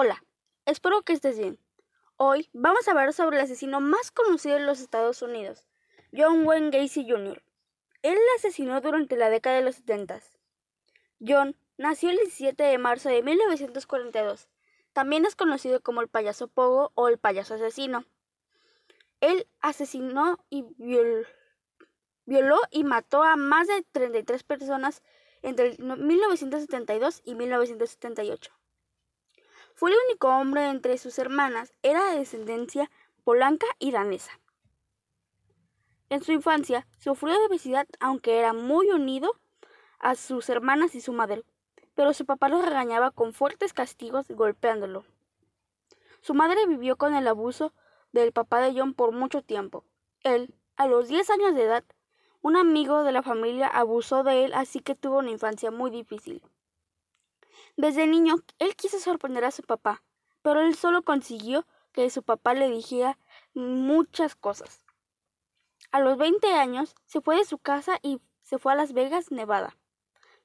Hola, espero que estés bien. Hoy vamos a hablar sobre el asesino más conocido en los Estados Unidos, John Wayne Gacy Jr. Él asesinó durante la década de los 70. John nació el 17 de marzo de 1942. También es conocido como el payaso Pogo o el payaso asesino. Él asesinó y violó, y mató a más de 33 personas entre 1972 y 1978. Fue el único hombre entre sus hermanas, era de descendencia polanca y danesa. En su infancia sufrió de obesidad aunque era muy unido a sus hermanas y su madre, pero su papá lo regañaba con fuertes castigos golpeándolo. Su madre vivió con el abuso del papá de John por mucho tiempo. Él, a los 10 años de edad, un amigo de la familia abusó de él, así que tuvo una infancia muy difícil. Desde niño, él quiso sorprender a su papá, pero él solo consiguió que su papá le dijera muchas cosas. A los 20 años, se fue de su casa y se fue a Las Vegas, Nevada,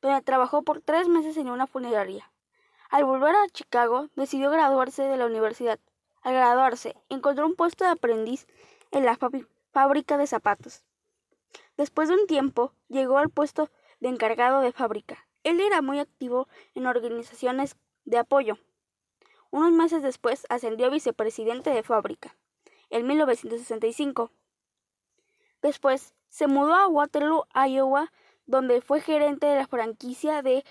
donde trabajó por tres meses en una funeraria. Al volver a Chicago, decidió graduarse de la universidad. Al graduarse, encontró un puesto de aprendiz en la fábrica de zapatos. Después de un tiempo, llegó al puesto de encargado de fábrica. Él era muy activo en organizaciones de apoyo. Unos meses después ascendió a vicepresidente de fábrica, en 1965. Después se mudó a Waterloo, Iowa, donde fue gerente de la franquicia de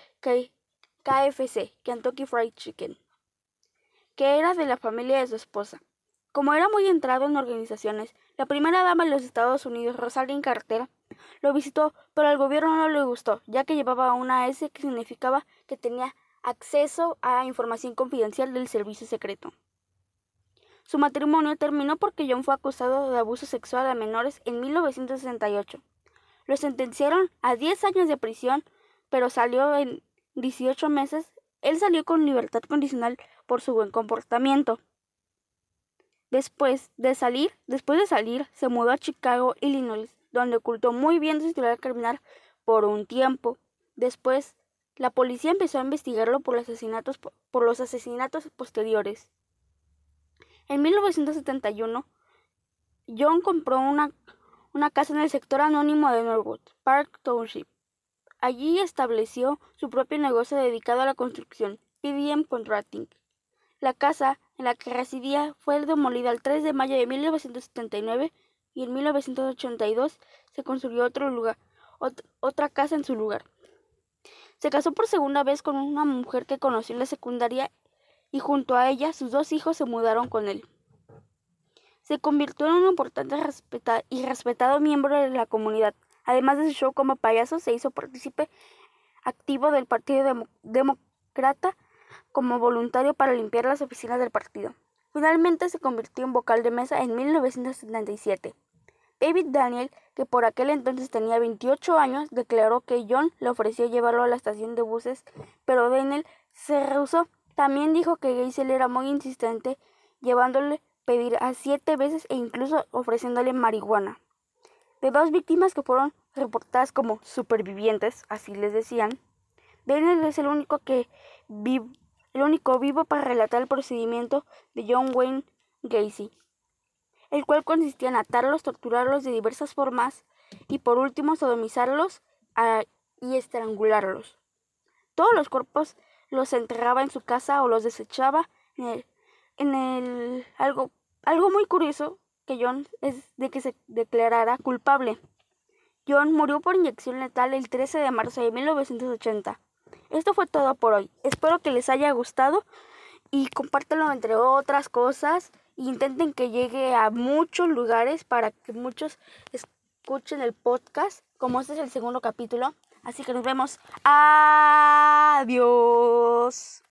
KFC, Kentucky Fried Chicken, que era de la familia de su esposa. Como era muy entrado en organizaciones, la primera dama de los Estados Unidos, Rosalind Carter, lo visitó, pero al gobierno no le gustó, ya que llevaba una S que significaba que tenía acceso a información confidencial del servicio secreto. Su matrimonio terminó porque John fue acusado de abuso sexual a menores en 1968. Lo sentenciaron a 10 años de prisión, pero salió en 18 meses. Él salió con libertad condicional por su buen comportamiento. Después de salir, después de salir, se mudó a Chicago, Illinois, donde ocultó muy bien su historial criminal por un tiempo. Después, la policía empezó a investigarlo por los asesinatos, por los asesinatos posteriores. En 1971, John compró una, una casa en el sector anónimo de Norwood, Park Township. Allí estableció su propio negocio dedicado a la construcción, PDM Contracting. La casa en la que residía fue demolida el 3 de mayo de 1979 y en 1982 se construyó otro lugar, otra casa en su lugar. Se casó por segunda vez con una mujer que conoció en la secundaria y junto a ella sus dos hijos se mudaron con él. Se convirtió en un importante y respetado miembro de la comunidad. Además de su show como payaso, se hizo partícipe activo del Partido Demócrata como voluntario para limpiar las oficinas del partido. Finalmente se convirtió en vocal de mesa en 1977. David Daniel, que por aquel entonces tenía 28 años, declaró que John le ofreció llevarlo a la estación de buses, pero Daniel se rehusó. También dijo que Geisel era muy insistente, llevándole pedir a siete veces e incluso ofreciéndole marihuana. De dos víctimas que fueron reportadas como supervivientes, así les decían, Daniel es el único que el único vivo para relatar el procedimiento de John Wayne Gacy, el cual consistía en atarlos, torturarlos de diversas formas y por último sodomizarlos ah, y estrangularlos. Todos los cuerpos los enterraba en su casa o los desechaba en el, en el algo algo muy curioso que John es de que se declarara culpable. John murió por inyección letal el 13 de marzo de 1980. Esto fue todo por hoy. Espero que les haya gustado y compártanlo entre otras cosas. Intenten que llegue a muchos lugares para que muchos escuchen el podcast, como este es el segundo capítulo. Así que nos vemos. Adiós.